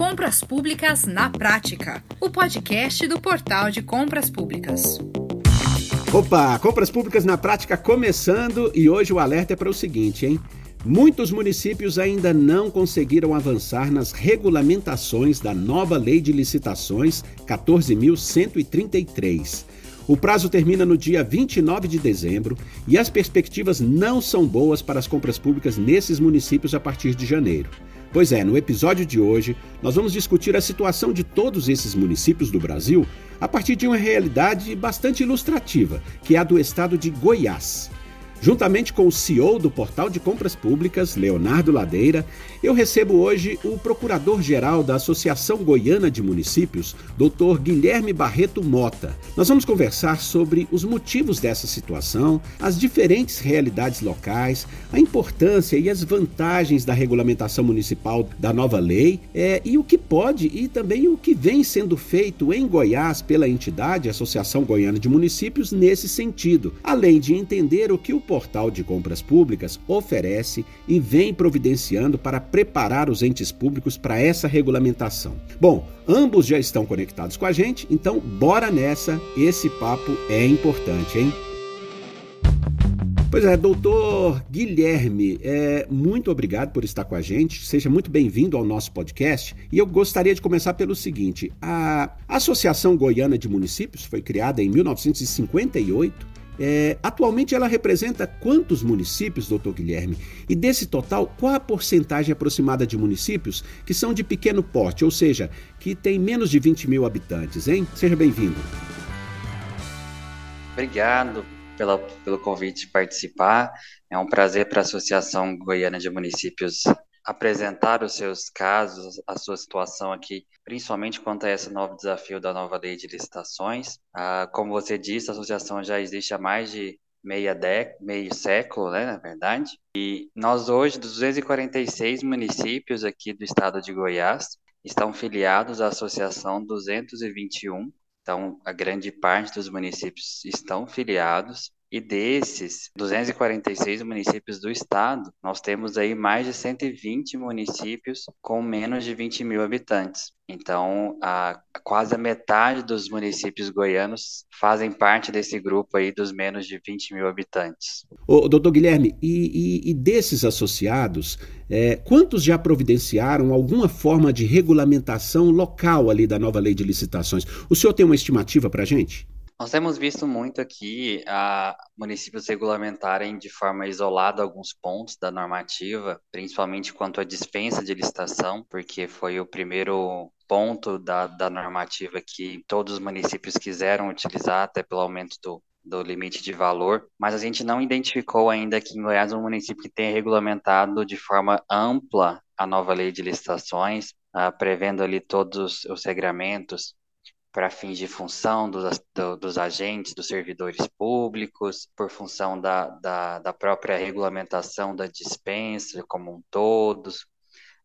Compras Públicas na Prática, o podcast do Portal de Compras Públicas. Opa, Compras Públicas na Prática começando e hoje o alerta é para o seguinte, hein? Muitos municípios ainda não conseguiram avançar nas regulamentações da nova Lei de Licitações 14.133. O prazo termina no dia 29 de dezembro e as perspectivas não são boas para as compras públicas nesses municípios a partir de janeiro. Pois é, no episódio de hoje, nós vamos discutir a situação de todos esses municípios do Brasil a partir de uma realidade bastante ilustrativa, que é a do estado de Goiás. Juntamente com o CEO do Portal de Compras Públicas, Leonardo Ladeira, eu recebo hoje o Procurador-Geral da Associação Goiana de Municípios, Dr. Guilherme Barreto Mota. Nós vamos conversar sobre os motivos dessa situação, as diferentes realidades locais, a importância e as vantagens da regulamentação municipal da nova lei é, e o que pode e também o que vem sendo feito em Goiás pela entidade Associação Goiana de Municípios nesse sentido, além de entender o que o portal de compras públicas oferece e vem providenciando para preparar os entes públicos para essa regulamentação. Bom, ambos já estão conectados com a gente, então bora nessa, esse papo é importante, hein? Pois é, doutor Guilherme, é, muito obrigado por estar com a gente. Seja muito bem-vindo ao nosso podcast. E eu gostaria de começar pelo seguinte: a Associação Goiana de Municípios foi criada em 1958 é, atualmente ela representa quantos municípios, doutor Guilherme? E desse total, qual a porcentagem aproximada de municípios que são de pequeno porte, ou seja, que tem menos de 20 mil habitantes, hein? Seja bem-vindo. Obrigado pela, pelo convite de participar. É um prazer para a Associação Goiana de Municípios apresentar os seus casos, a sua situação aqui, principalmente quanto a esse novo desafio da nova lei de licitações. Ah, como você disse, a associação já existe há mais de meia década, meio século, né, na verdade. E nós hoje, dos 246 municípios aqui do estado de Goiás, estão filiados à Associação 221. Então, a grande parte dos municípios estão filiados. E desses 246 municípios do estado, nós temos aí mais de 120 municípios com menos de 20 mil habitantes. Então, a, quase a metade dos municípios goianos fazem parte desse grupo aí dos menos de 20 mil habitantes. Ô, doutor Guilherme, e, e, e desses associados, é, quantos já providenciaram alguma forma de regulamentação local ali da nova lei de licitações? O senhor tem uma estimativa para a gente? Nós temos visto muito aqui a municípios regulamentarem de forma isolada alguns pontos da normativa, principalmente quanto à dispensa de licitação, porque foi o primeiro ponto da, da normativa que todos os municípios quiseram utilizar, até pelo aumento do, do limite de valor, mas a gente não identificou ainda aqui em Goiás um município que tenha regulamentado de forma ampla a nova lei de licitações, uh, prevendo ali todos os regramentos para fins de função dos, do, dos agentes, dos servidores públicos, por função da, da, da, própria regulamentação da dispensa como um todo,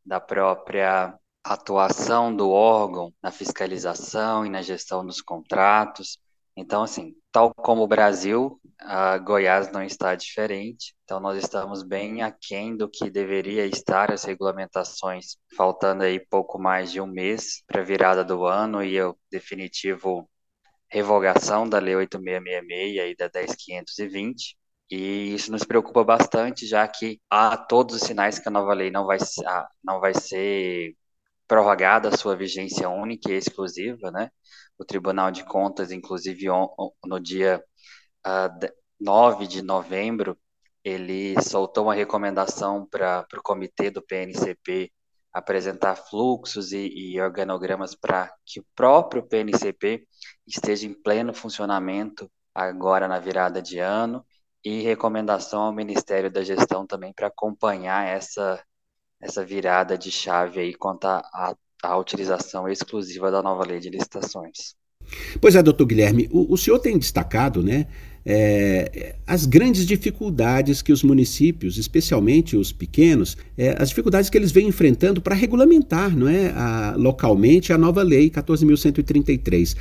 da própria atuação do órgão na fiscalização e na gestão dos contratos. Então, assim, tal como o Brasil, a Goiás não está diferente. Então, nós estamos bem aquém do que deveria estar as regulamentações, faltando aí pouco mais de um mês para a virada do ano e o definitivo revogação da Lei 8666 e da 10520. E isso nos preocupa bastante, já que há todos os sinais que a nova lei não vai, ah, não vai ser prorrogada a sua vigência única e exclusiva, né? O Tribunal de Contas, inclusive, no dia uh, 9 de novembro, ele soltou uma recomendação para o comitê do PNCP apresentar fluxos e, e organogramas para que o próprio PNCP esteja em pleno funcionamento agora na virada de ano e recomendação ao Ministério da Gestão também para acompanhar essa essa virada de chave aí quanto à, utilização exclusiva da nova lei de licitações. Pois é, doutor Guilherme, o, o senhor tem destacado, né, é, as grandes dificuldades que os municípios, especialmente os pequenos, é, as dificuldades que eles vêm enfrentando para regulamentar, não é, a, localmente a nova lei 14.133.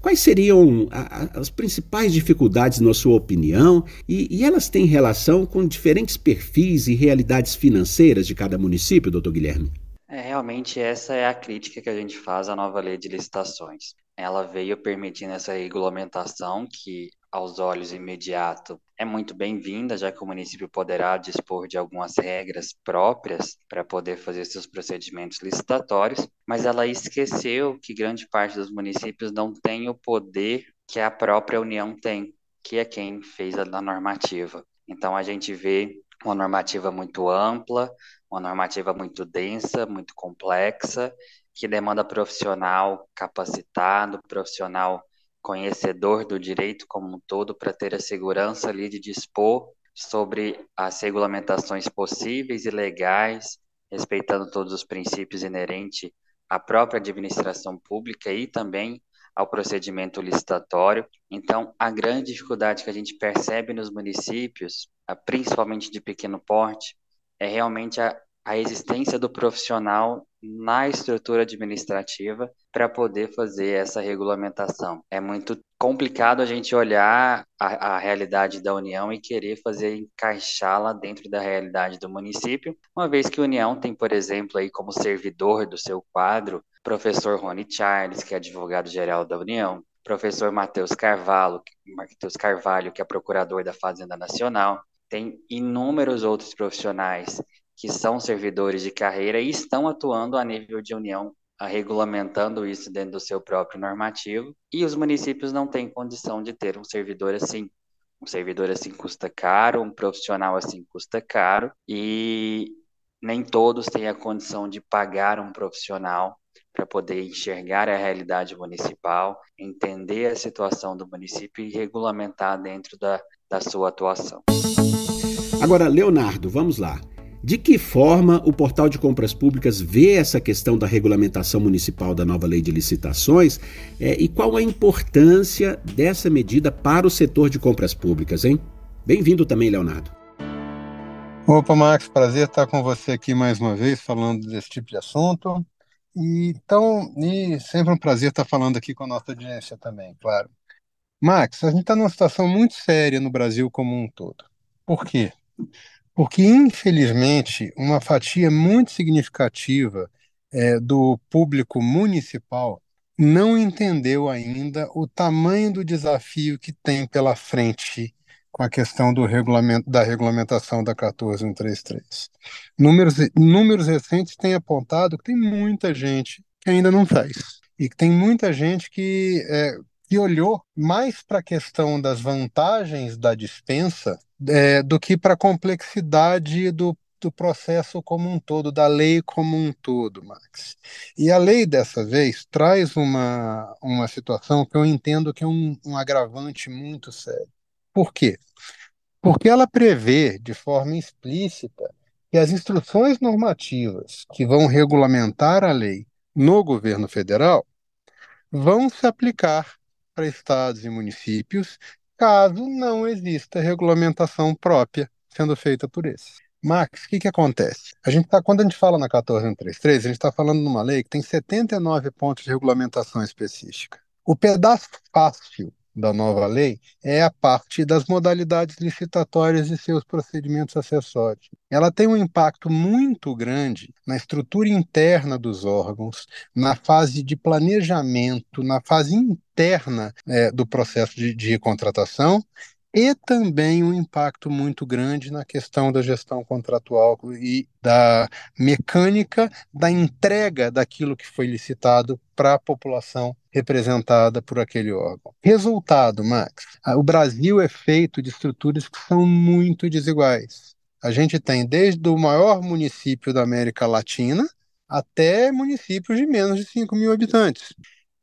Quais seriam as principais dificuldades, na sua opinião, e, e, elas têm relação com diferentes perfis e realidades financeiras de cada município, doutor Guilherme? É, realmente essa é a crítica que a gente faz à nova lei de licitações. Ela veio permitindo essa regulamentação que, aos olhos imediato, é muito bem-vinda, já que o município poderá dispor de algumas regras próprias para poder fazer seus procedimentos licitatórios, mas ela esqueceu que grande parte dos municípios não tem o poder que a própria União tem, que é quem fez a normativa. Então a gente vê uma normativa muito ampla, uma normativa muito densa, muito complexa, que demanda profissional capacitado, profissional conhecedor do direito como um todo para ter a segurança ali de dispor sobre as regulamentações possíveis e legais, respeitando todos os princípios inerentes à própria administração pública e também ao procedimento licitatório. Então, a grande dificuldade que a gente percebe nos municípios, principalmente de pequeno porte, é realmente a, a existência do profissional na estrutura administrativa para poder fazer essa regulamentação. É muito complicado a gente olhar a, a realidade da União e querer fazer encaixá-la dentro da realidade do município, uma vez que a União tem, por exemplo, aí como servidor do seu quadro, professor Rony Charles, que é advogado-geral da União, professor Matheus Carvalho, Matheus Carvalho, que é procurador da Fazenda Nacional, tem inúmeros outros profissionais que são servidores de carreira e estão atuando a nível de união, regulamentando isso dentro do seu próprio normativo, e os municípios não têm condição de ter um servidor assim. Um servidor assim custa caro, um profissional assim custa caro, e nem todos têm a condição de pagar um profissional para poder enxergar a realidade municipal, entender a situação do município e regulamentar dentro da, da sua atuação. Agora, Leonardo, vamos lá. De que forma o portal de compras públicas vê essa questão da regulamentação municipal da nova lei de licitações é, e qual a importância dessa medida para o setor de compras públicas, hein? Bem-vindo também, Leonardo. Opa, Max, prazer estar com você aqui mais uma vez falando desse tipo de assunto. E, então, e sempre um prazer estar falando aqui com a nossa audiência também, claro. Max, a gente está numa situação muito séria no Brasil como um todo. Por quê? Porque, infelizmente, uma fatia muito significativa é, do público municipal não entendeu ainda o tamanho do desafio que tem pela frente com a questão do regulamento, da regulamentação da 14133. Números, números recentes têm apontado que tem muita gente que ainda não faz. E que tem muita gente que, é, que olhou mais para a questão das vantagens da dispensa é, do que para a complexidade do, do processo como um todo, da lei como um todo, Max. E a lei, dessa vez, traz uma, uma situação que eu entendo que é um, um agravante muito sério. Por quê? Porque ela prevê de forma explícita que as instruções normativas que vão regulamentar a lei no governo federal vão se aplicar para estados e municípios caso não exista regulamentação própria sendo feita por esses. Max, o que, que acontece? A gente tá, quando a gente fala na 14133, a gente está falando numa lei que tem 79 pontos de regulamentação específica. O pedaço fácil da nova lei é a parte das modalidades licitatórias e seus procedimentos acessórios. Ela tem um impacto muito grande na estrutura interna dos órgãos, na fase de planejamento, na fase interna é, do processo de, de contratação e também um impacto muito grande na questão da gestão contratual e da mecânica da entrega daquilo que foi licitado para a população representada por aquele órgão. Resultado, Max: o Brasil é feito de estruturas que são muito desiguais. A gente tem desde o maior município da América Latina até municípios de menos de 5 mil habitantes.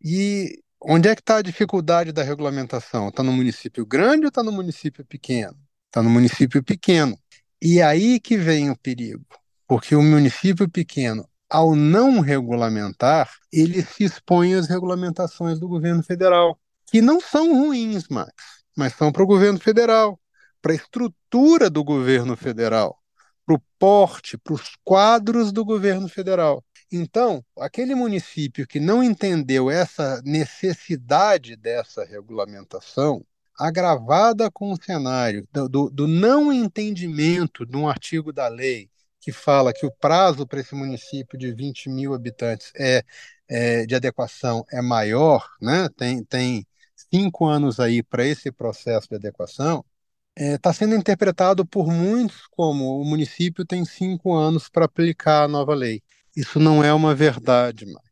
E Onde é que está a dificuldade da regulamentação? Está no município grande ou está no município pequeno? Está no município pequeno. E aí que vem o perigo, porque o município pequeno, ao não regulamentar, ele se expõe às regulamentações do governo federal, que não são ruins, Max, mas são para o governo federal, para a estrutura do governo federal, para o porte, para os quadros do governo federal. Então, aquele município que não entendeu essa necessidade dessa regulamentação, agravada com o cenário do, do, do não entendimento de um artigo da lei, que fala que o prazo para esse município de 20 mil habitantes é, é de adequação é maior, né? tem, tem cinco anos aí para esse processo de adequação, está é, tá sendo interpretado por muitos como o município tem cinco anos para aplicar a nova lei. Isso não é uma verdade mais.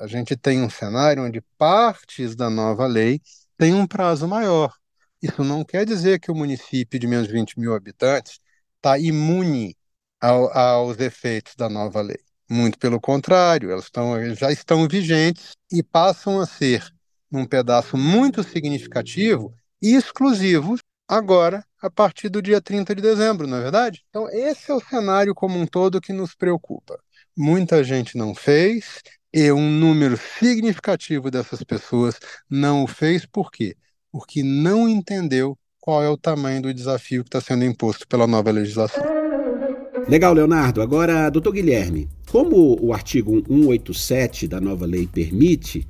A gente tem um cenário onde partes da nova lei têm um prazo maior. Isso não quer dizer que o município de menos de 20 mil habitantes está imune ao, aos efeitos da nova lei. Muito pelo contrário, elas, estão, já estão vigentes e passam a ser, num pedaço muito significativo exclusivos, agora, a partir do dia 30 de dezembro, não é verdade? Então, esse é o cenário como um todo que nos preocupa. Muita gente não fez, e um número significativo dessas pessoas não o fez, por quê? Porque não entendeu qual é o tamanho do desafio que está sendo imposto pela nova legislação. Legal, Leonardo. Agora, doutor Guilherme, como o artigo 187 da nova lei permite,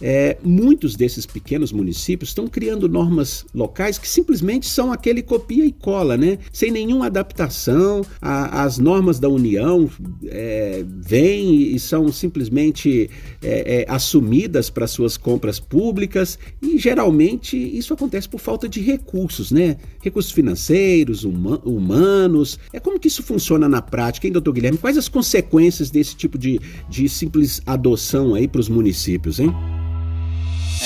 é, muitos desses pequenos municípios estão criando normas locais que simplesmente são aquele copia e cola, né? Sem nenhuma adaptação. A, as normas da União é, vêm e são simplesmente é, é assumidas para suas compras públicas e geralmente isso acontece por falta de recursos, né? Recursos financeiros, huma, humanos. É como que isso funciona na prática, hein, doutor Guilherme? Quais as consequências desse tipo de, de simples adoção aí para os municípios, hein?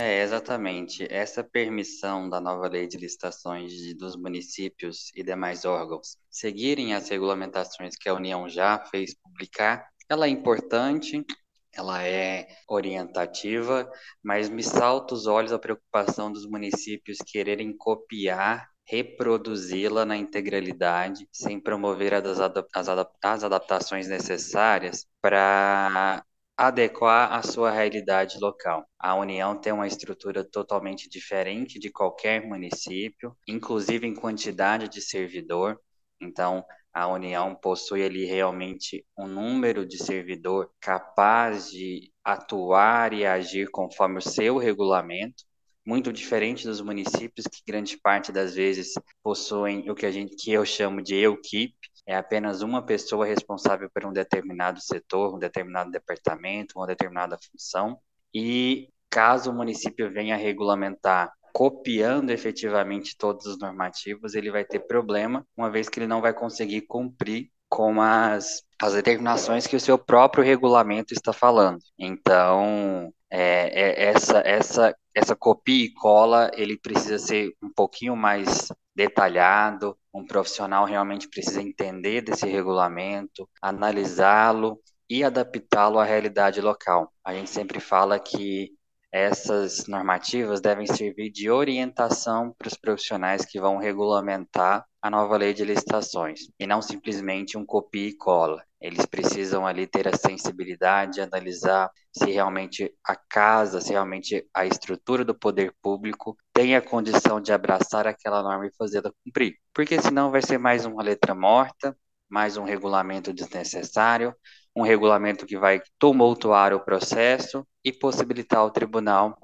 É, exatamente. Essa permissão da nova lei de licitações de, dos municípios e demais órgãos seguirem as regulamentações que a União já fez publicar, ela é importante, ela é orientativa, mas me salta os olhos a preocupação dos municípios quererem copiar reproduzi-la na integralidade, sem promover as, adap as, adap as adaptações necessárias para adequar à sua realidade local. A União tem uma estrutura totalmente diferente de qualquer município, inclusive em quantidade de servidor. Então, a União possui ali realmente um número de servidor capaz de atuar e agir conforme o seu regulamento, muito diferente dos municípios que grande parte das vezes possuem o que a gente que eu chamo de equipe, é apenas uma pessoa responsável por um determinado setor, um determinado departamento, uma determinada função. E caso o município venha regulamentar copiando efetivamente todos os normativos, ele vai ter problema, uma vez que ele não vai conseguir cumprir com as, as determinações que o seu próprio regulamento está falando. Então, é, é, essa, essa, essa copia e cola, ele precisa ser um pouquinho mais detalhado, um profissional realmente precisa entender desse regulamento, analisá-lo e adaptá-lo à realidade local. A gente sempre fala que essas normativas devem servir de orientação para os profissionais que vão regulamentar a nova lei de licitações e não simplesmente um copia e cola. Eles precisam ali ter a sensibilidade, analisar se realmente a casa, se realmente a estrutura do poder público tem a condição de abraçar aquela norma e fazê-la cumprir. Porque senão vai ser mais uma letra morta, mais um regulamento desnecessário, um regulamento que vai tumultuar o processo e possibilitar ao tribunal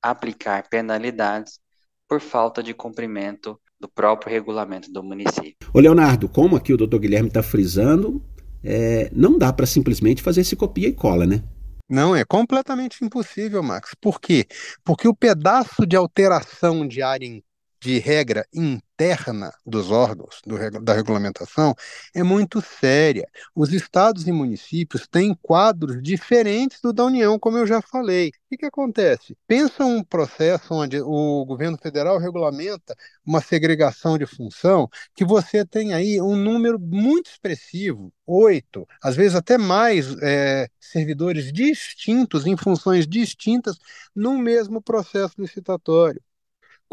aplicar penalidades por falta de cumprimento do próprio regulamento do município. Ô Leonardo, como aqui o doutor Guilherme está frisando, é, não dá para simplesmente fazer esse copia e cola, né? Não, é completamente impossível, Max. Por quê? Porque o pedaço de alteração de área de regra interna dos órgãos do, da regulamentação é muito séria. Os estados e municípios têm quadros diferentes do da União, como eu já falei. O que, que acontece? Pensa um processo onde o governo federal regulamenta uma segregação de função, que você tem aí um número muito expressivo, oito, às vezes até mais é, servidores distintos, em funções distintas, no mesmo processo licitatório.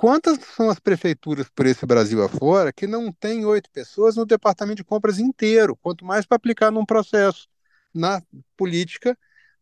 Quantas são as prefeituras por esse Brasil afora que não tem oito pessoas no departamento de compras inteiro, quanto mais para aplicar num processo na política,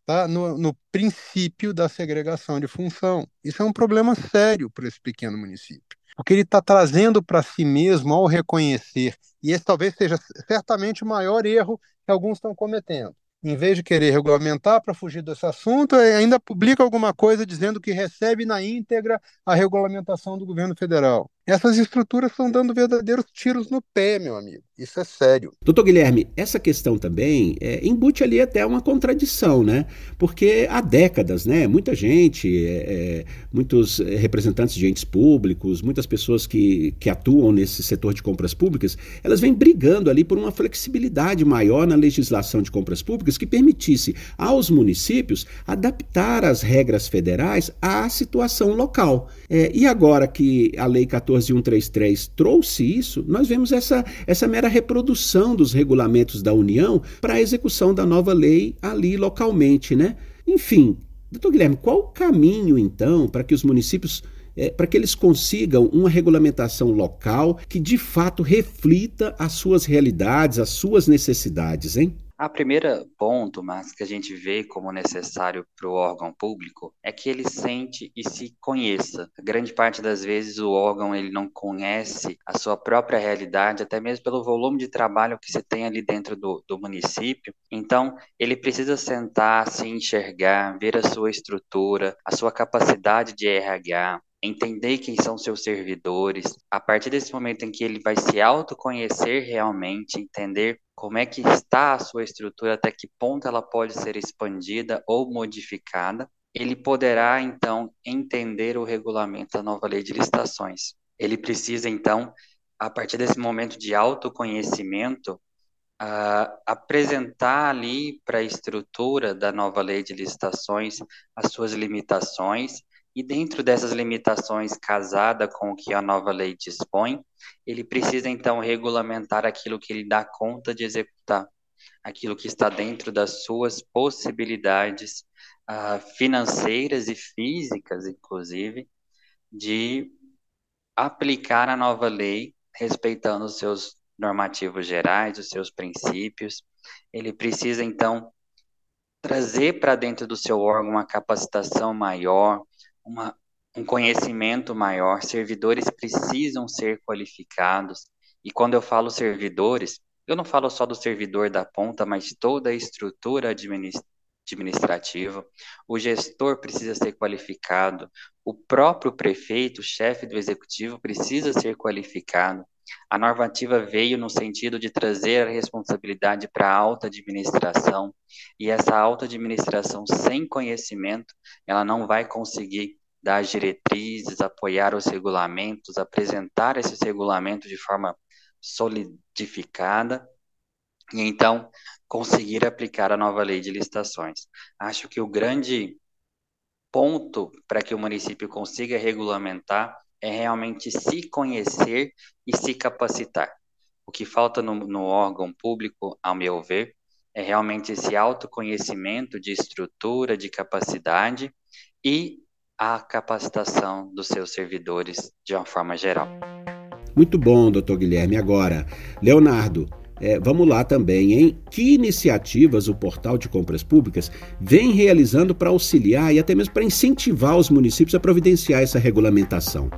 tá? no, no princípio da segregação de função. Isso é um problema sério para esse pequeno município, porque ele está trazendo para si mesmo, ao reconhecer, e esse talvez seja certamente o maior erro que alguns estão cometendo em vez de querer regulamentar para fugir desse assunto, é, ainda publica alguma coisa dizendo que recebe na íntegra a regulamentação do governo federal. Essas estruturas estão dando verdadeiros tiros no pé, meu amigo. Isso é sério. Doutor Guilherme, essa questão também é, embute ali até uma contradição, né? Porque há décadas, né? Muita gente, é, é muitos representantes de entes públicos, muitas pessoas que, que atuam nesse setor de compras públicas, elas vêm brigando ali por uma flexibilidade maior na legislação de compras públicas que permitisse aos municípios adaptar as regras federais à situação local. É, e agora que a Lei 14133 trouxe isso, nós vemos essa, essa mera reprodução dos regulamentos da União para a execução da nova lei ali localmente, né? Enfim, doutor Guilherme, qual o caminho então para que os municípios é, para que eles consigam uma regulamentação local que de fato reflita as suas realidades, as suas necessidades, hein? A primeira ponto, mas que a gente vê como necessário para o órgão público é que ele sente e se conheça. A grande parte das vezes o órgão ele não conhece a sua própria realidade, até mesmo pelo volume de trabalho que se tem ali dentro do, do município. Então, ele precisa sentar, se enxergar, ver a sua estrutura, a sua capacidade de RH, entender quem são seus servidores. A partir desse momento em que ele vai se autoconhecer realmente, entender como é que está a sua estrutura, até que ponto ela pode ser expandida ou modificada, ele poderá então entender o regulamento da nova lei de licitações. Ele precisa então, a partir desse momento de autoconhecimento, uh, apresentar ali para a estrutura da nova lei de licitações as suas limitações e dentro dessas limitações, casada com o que a nova lei dispõe, ele precisa então regulamentar aquilo que ele dá conta de executar, aquilo que está dentro das suas possibilidades uh, financeiras e físicas, inclusive, de aplicar a nova lei respeitando os seus normativos gerais, os seus princípios. Ele precisa então trazer para dentro do seu órgão uma capacitação maior, uma, um conhecimento maior, servidores precisam ser qualificados. E quando eu falo servidores, eu não falo só do servidor da ponta, mas toda a estrutura administrativa. O gestor precisa ser qualificado, o próprio prefeito, chefe do executivo, precisa ser qualificado. A normativa veio no sentido de trazer a responsabilidade para a alta administração, e essa alta administração sem conhecimento, ela não vai conseguir dar diretrizes, apoiar os regulamentos, apresentar esses regulamentos de forma solidificada e então conseguir aplicar a nova lei de licitações. Acho que o grande ponto para que o município consiga regulamentar é realmente se conhecer e se capacitar. O que falta no, no órgão público, ao meu ver, é realmente esse autoconhecimento de estrutura, de capacidade e a capacitação dos seus servidores de uma forma geral. Muito bom, doutor Guilherme. Agora, Leonardo, é, vamos lá também, hein? Que iniciativas o Portal de Compras Públicas vem realizando para auxiliar e até mesmo para incentivar os municípios a providenciar essa regulamentação?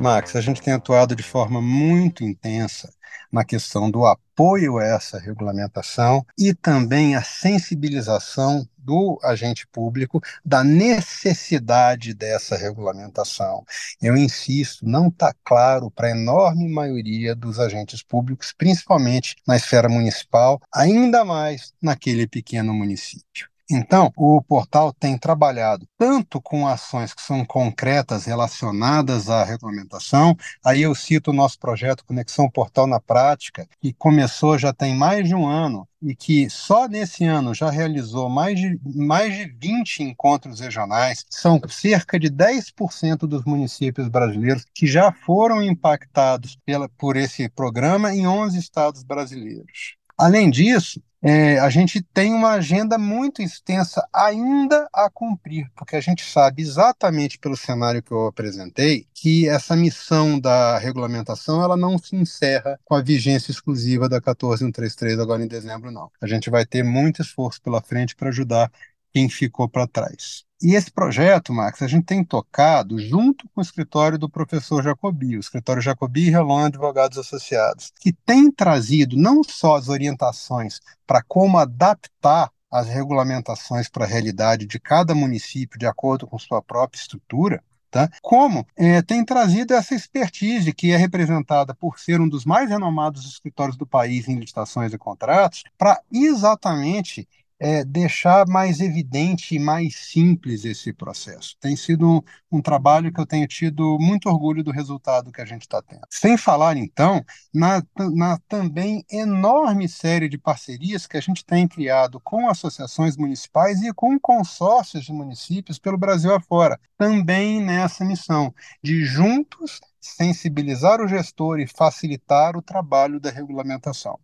Max, a gente tem atuado de forma muito intensa na questão do apoio a essa regulamentação e também a sensibilização do agente público da necessidade dessa regulamentação. Eu insisto, não está claro para a enorme maioria dos agentes públicos, principalmente na esfera municipal, ainda mais naquele pequeno município. Então, o portal tem trabalhado tanto com ações que são concretas relacionadas à regulamentação. Aí eu cito o nosso projeto Conexão Portal na Prática, que começou já tem mais de um ano e que só nesse ano já realizou mais de, mais de 20 encontros regionais. São cerca de 10% dos municípios brasileiros que já foram impactados pela, por esse programa em 11 estados brasileiros. Além disso, é, a gente tem uma agenda muito extensa ainda a cumprir, porque a gente sabe exatamente pelo cenário que eu apresentei que essa missão da regulamentação ela não se encerra com a vigência exclusiva da 14133 agora em dezembro, não. A gente vai ter muito esforço pela frente para ajudar quem ficou para trás. E esse projeto, Max, a gente tem tocado junto com o escritório do professor Jacobi, o escritório Jacobi e Relon Advogados Associados, que tem trazido não só as orientações para como adaptar as regulamentações para a realidade de cada município de acordo com sua própria estrutura, tá? Como é, tem trazido essa expertise que é representada por ser um dos mais renomados escritórios do país em licitações e contratos, para exatamente é, deixar mais evidente e mais simples esse processo. Tem sido um, um, trabalho que eu tenho tido muito orgulho do resultado que a gente está tendo. Sem falar, então, na, na também enorme série de parcerias que a gente tem criado com associações municipais e com consórcios de municípios pelo Brasil afora, também nessa missão de juntos sensibilizar o gestor e facilitar o trabalho da regulamentação.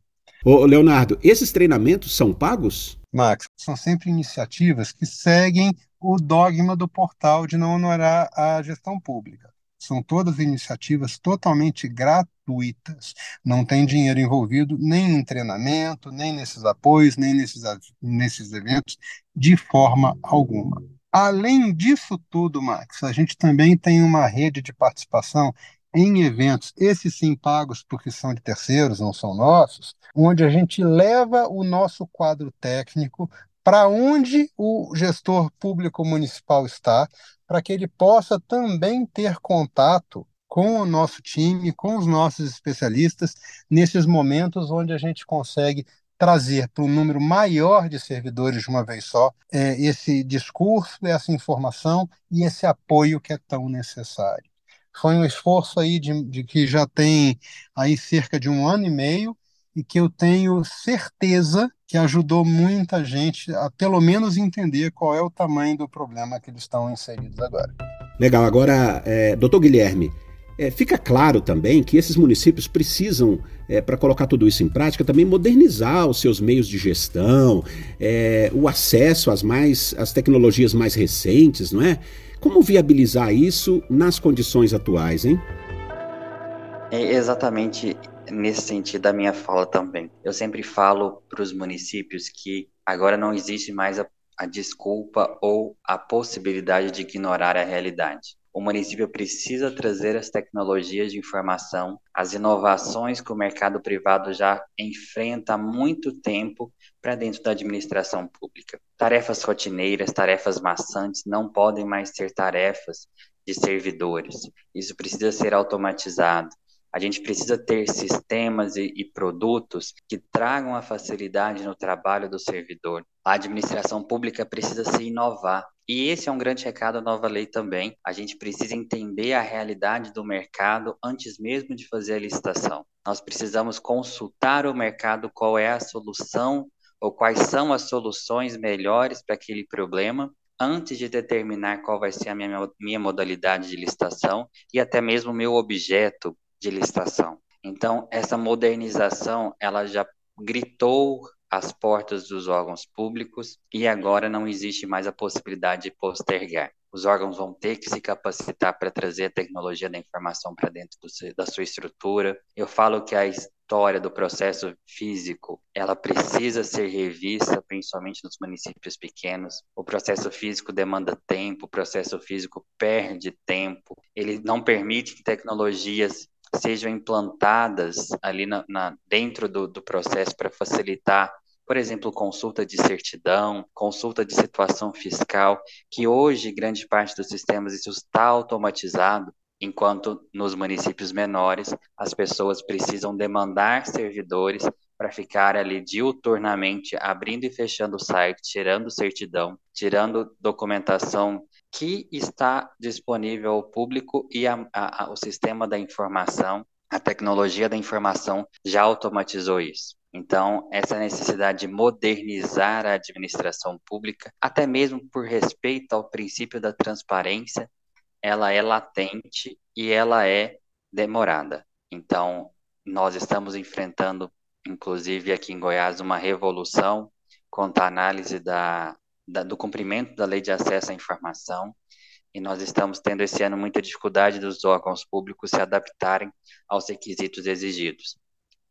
Ô, Leonardo, esses treinamentos são pagos? Max, são sempre iniciativas que seguem o dogma do portal de não honorar a gestão pública. São todas iniciativas totalmente gratuitas. Não tem dinheiro envolvido nem em treinamento, nem nesses apoios, nem nesses, nesses eventos, de forma alguma. Além disso tudo, Max, a gente também tem uma rede de participação em eventos, esses sim pagos porque são de terceiros, não são nossos, onde a gente leva o nosso quadro técnico para onde o gestor público municipal está, para que ele possa também ter contato com o nosso time, com os nossos especialistas, nesses momentos onde a gente consegue trazer para um número maior de servidores de uma vez só é, esse discurso, essa informação e esse apoio que é tão necessário. Foi um esforço aí de, de que já tem aí cerca de um ano e meio e que eu tenho certeza que ajudou muita gente a pelo menos entender qual é o tamanho do problema que eles estão inseridos agora. Legal. Agora, é, doutor Guilherme, é, fica claro também que esses municípios precisam, é, para colocar tudo isso em prática, também modernizar os seus meios de gestão, é, o acesso às mais às tecnologias mais recentes, não é? Como viabilizar isso nas condições atuais, hein? É exatamente nesse sentido da minha fala também. Eu sempre falo para os municípios que agora não existe mais a, a desculpa ou a possibilidade de ignorar a realidade. O município precisa trazer as tecnologias de informação, as inovações que o mercado privado já enfrenta há muito tempo para dentro da administração pública. Tarefas rotineiras, tarefas maçantes não podem mais ser tarefas de servidores. Isso precisa ser automatizado. A gente precisa ter sistemas e, e, produtos que tragam a facilidade no trabalho do servidor. A administração pública precisa se inovar. E esse é um grande recado da nova lei também. A gente precisa entender a realidade do mercado antes mesmo de fazer a licitação. Nós precisamos consultar o mercado qual é a solução ou quais são as soluções melhores para aquele problema antes de determinar qual vai ser a minha, minha modalidade de licitação e até mesmo o meu objeto de licitação. Então, essa modernização, ela já gritou às portas dos órgãos públicos e agora não existe mais a possibilidade de postergar. Os órgãos vão ter que se capacitar para trazer a tecnologia da informação para dentro do, da sua estrutura. Eu falo que a história do processo físico, ela precisa ser revista, principalmente nos municípios pequenos. O processo físico demanda tempo, o processo físico perde tempo, ele não permite que tecnologias sejam implantadas ali na, na dentro do, do processo para facilitar, por exemplo, consulta de certidão, consulta de situação fiscal, que hoje grande parte dos sistemas isso está automatizado, enquanto nos municípios menores as pessoas precisam demandar servidores para ficar ali diuturnamente abrindo e fechando o site, tirando certidão, tirando documentação que está disponível ao público e a, a, o sistema da informação, a tecnologia da informação já automatizou isso. Então, essa necessidade de modernizar a administração pública, até mesmo por respeito ao princípio da transparência, ela é latente e ela é demorada. Então, nós estamos enfrentando, inclusive aqui em Goiás, uma revolução quanto à análise da, da, do cumprimento da lei de acesso à informação, e nós estamos tendo esse ano muita dificuldade dos órgãos públicos se adaptarem aos requisitos exigidos.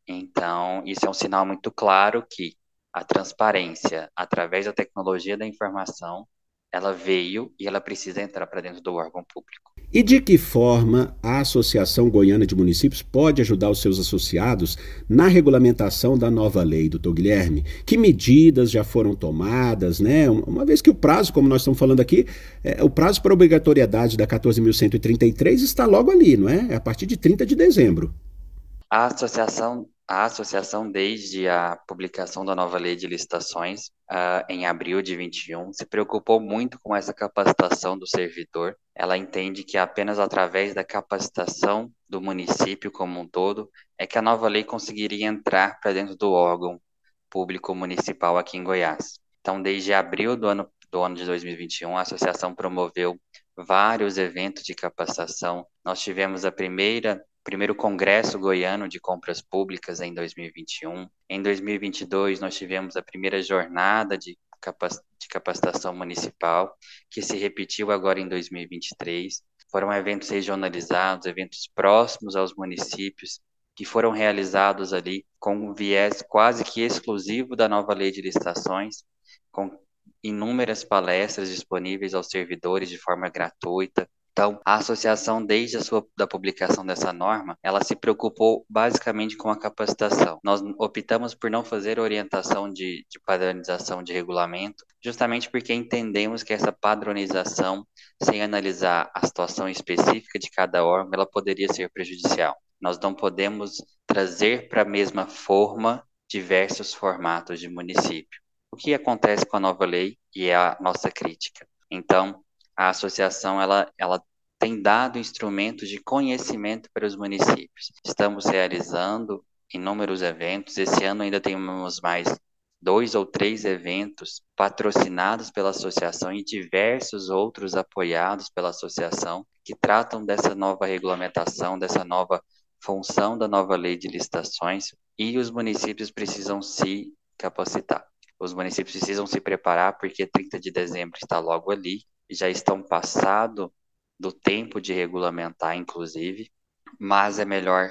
Então, isso é um sinal muito claro que a transparência, através da tecnologia da informação, ela veio e ela precisa entrar para dentro do órgão público. E de que forma a Associação Goiana de Municípios pode ajudar os seus associados na regulamentação da nova lei, doutor Guilherme? Que medidas já foram tomadas, né? Uma vez que o prazo, como nós estamos falando aqui, é, o prazo para obrigatoriedade da 14.133 está logo ali, não é? É a partir de 30 de dezembro. A associação a associação, desde a publicação da nova lei de licitações, uh, em abril de 21, se preocupou muito com essa capacitação do servidor. Ela entende que apenas através da capacitação do município como um todo é que a nova lei conseguiria entrar para dentro do órgão público municipal aqui em Goiás. Então, desde abril do ano, do ano de 2021, a associação promoveu vários eventos de capacitação. Nós tivemos a primeira primeiro Congresso Goiano de Compras Públicas em 2021. Em 2022, nós tivemos a primeira jornada de, de capacitação municipal, que se repetiu agora em 2023. Foram eventos regionalizados, eventos próximos aos municípios, que foram realizados ali com um viés quase que exclusivo da nova lei de licitações, com inúmeras palestras disponíveis aos servidores de forma gratuita, então, a associação, desde a sua da publicação dessa norma, ela se preocupou basicamente com a capacitação. Nós optamos por não fazer orientação de, de padronização de regulamento, justamente porque entendemos que essa padronização, sem analisar a situação específica de cada órgão, ela poderia ser prejudicial. Nós não podemos trazer para a mesma forma diversos formatos de município. O que acontece com a nova lei e é a nossa crítica. Então, a associação ela, ela tem dado instrumentos de conhecimento para os municípios. Estamos realizando inúmeros eventos. Esse ano ainda temos mais dois ou três eventos patrocinados pela associação e diversos outros apoiados pela associação que tratam dessa nova regulamentação, dessa nova função da nova lei de licitações e os municípios precisam se capacitar. Os municípios precisam se preparar porque 30 de dezembro está logo ali, já estão passado do tempo de regulamentar, inclusive, mas é melhor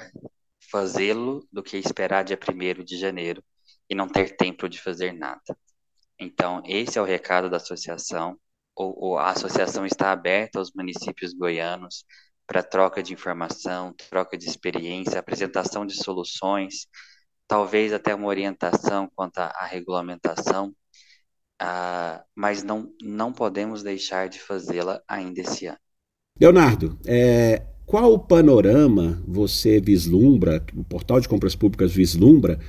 fazê-lo do que esperar dia 1 de janeiro e não ter tempo de fazer nada. Então, esse é o recado da associação. O, a associação está aberta aos municípios goianos para troca de informação, troca de experiência, apresentação de soluções, talvez até uma orientação quanto à regulamentação, uh, mas não, não podemos deixar de fazê-la ainda esse ano. Leonardo, é, qual panorama você vislumbra, o portal de compras públicas vislumbra,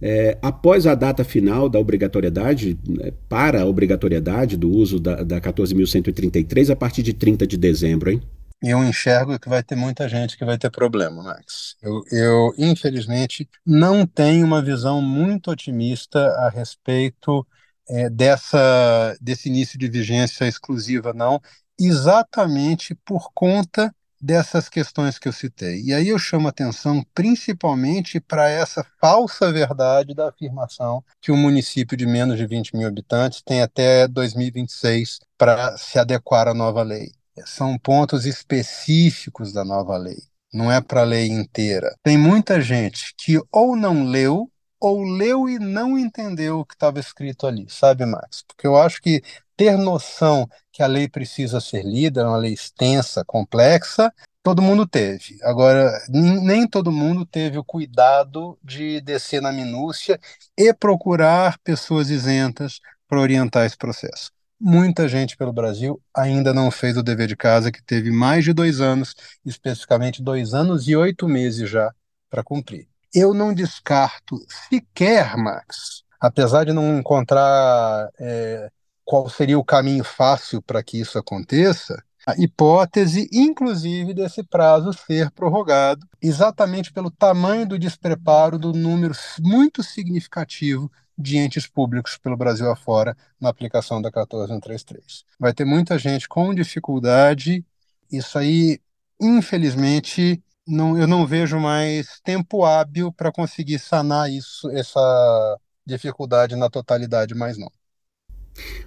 é, após a data final da obrigatoriedade, né, para a obrigatoriedade do uso da, da 14.133 a partir de 30 de dezembro, hein? eu enxergo que vai ter muita gente que vai ter problema, Max. Eu, eu, infelizmente, não tenho uma visão muito otimista a respeito é, dessa, desse início de vigência exclusiva, não exatamente por conta dessas questões que eu citei. E aí eu chamo atenção principalmente para essa falsa verdade da afirmação que o município de menos de 20 mil habitantes tem até 2026 para se adequar à nova lei. São pontos específicos da nova lei, não é para a lei inteira. Tem muita gente que ou não leu ou leu e não entendeu o que estava escrito ali, sabe, Max? Porque eu acho que ter noção que a lei precisa ser lida, é uma lei extensa, complexa, todo mundo teve. Agora, nem todo mundo teve o cuidado de descer na minúcia e procurar pessoas isentas para orientar esse processo. Muita gente pelo Brasil ainda não fez o dever de casa, que teve mais de dois anos, especificamente dois anos e oito meses já para cumprir. Eu não descarto sequer, Max, apesar de não encontrar é, qual seria o caminho fácil para que isso aconteça, a hipótese, inclusive, desse prazo ser prorrogado, exatamente pelo tamanho do despreparo do número muito significativo de entes públicos pelo Brasil afora na aplicação da 14133. Vai ter muita gente com dificuldade, isso aí, infelizmente, não, eu não vejo mais tempo hábil para conseguir sanar isso, essa dificuldade na totalidade mais não.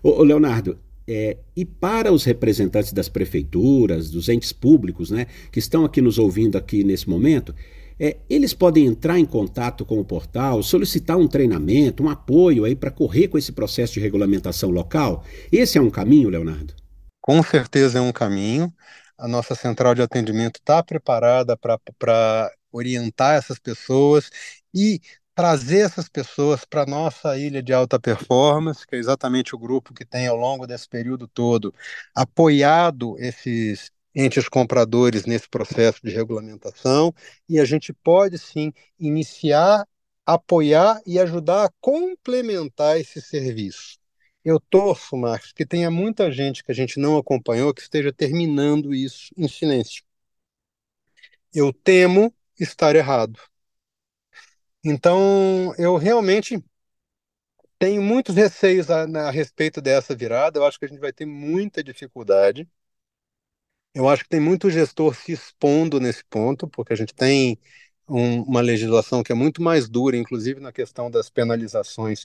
Ô, Leonardo, é, e para os representantes das prefeituras, dos entes públicos, né, que estão aqui nos ouvindo aqui nesse momento, é, eles podem entrar em contato com o portal, solicitar um treinamento, um apoio aí para correr com esse processo de regulamentação local. Esse é um caminho, Leonardo? Com certeza é um caminho. a nossa central de atendimento está preparada para orientar essas pessoas e trazer essas pessoas para nossa ilha de alta performance, que é exatamente o grupo que tem, ao longo desse período todo, apoiado esses entes compradores nesse processo de regulamentação, e a gente pode sim iniciar, apoiar e ajudar a complementar esse serviço. Eu torço, Marcos, que tenha muita gente que a gente não acompanhou que esteja terminando isso em silêncio. Eu temo estar errado. Então, eu realmente tenho muitos receios a, a, respeito dessa virada. Eu acho que a gente vai ter muita dificuldade. Eu acho que tem muito gestor se expondo nesse ponto, porque a gente tem um, uma legislação que é muito mais dura, inclusive na questão das penalizações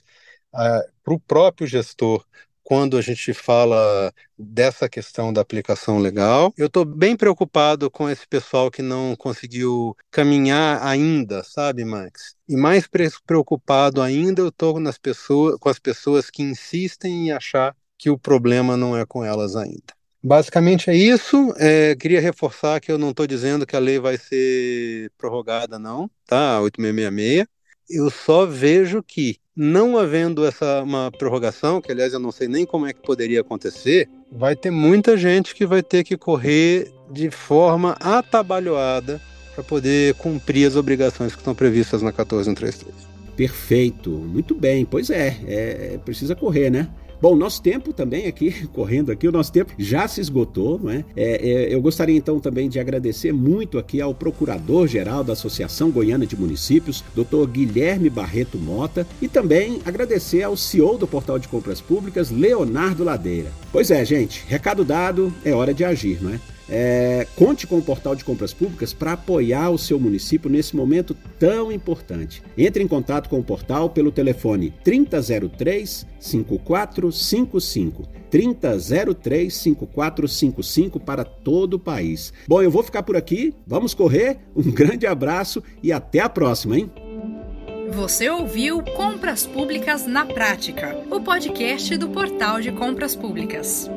uh, para o próprio gestor quando a gente fala dessa questão da aplicação legal. Eu estou bem preocupado com esse pessoal que não conseguiu caminhar ainda, sabe, Max? E mais preocupado ainda eu estou nas pessoas, com as pessoas que insistem em achar que o problema não é com elas ainda. Basicamente é isso. É, queria reforçar que eu não estou dizendo que a lei vai ser prorrogada, não, tá? 8666. Eu só vejo que não havendo essa uma prorrogação, que aliás eu não sei nem como é que poderia acontecer, vai ter muita gente que vai ter que correr de forma atabalhoada para poder cumprir as obrigações que estão previstas na 14133. Perfeito, muito bem. Pois é, é precisa correr, né? Bom, nosso tempo também aqui, correndo aqui, o nosso tempo já se esgotou, não é? é, é eu gostaria então também de agradecer muito aqui ao Procurador-Geral da Associação Goiana de Municípios, Dr. Guilherme Barreto Mota, e também agradecer ao CEO do Portal de Compras Públicas, Leonardo Ladeira. Pois é, gente, recado dado, é hora de agir, não é? É, conte com o portal de compras públicas para apoiar o seu município nesse momento tão importante. Entre em contato com o portal pelo telefone 3003 5455. 3003 5455 para todo o país. Bom, eu vou ficar por aqui, vamos correr, um grande abraço e até a próxima, hein? Você ouviu Compras Públicas na Prática, o podcast do Portal de Compras Públicas.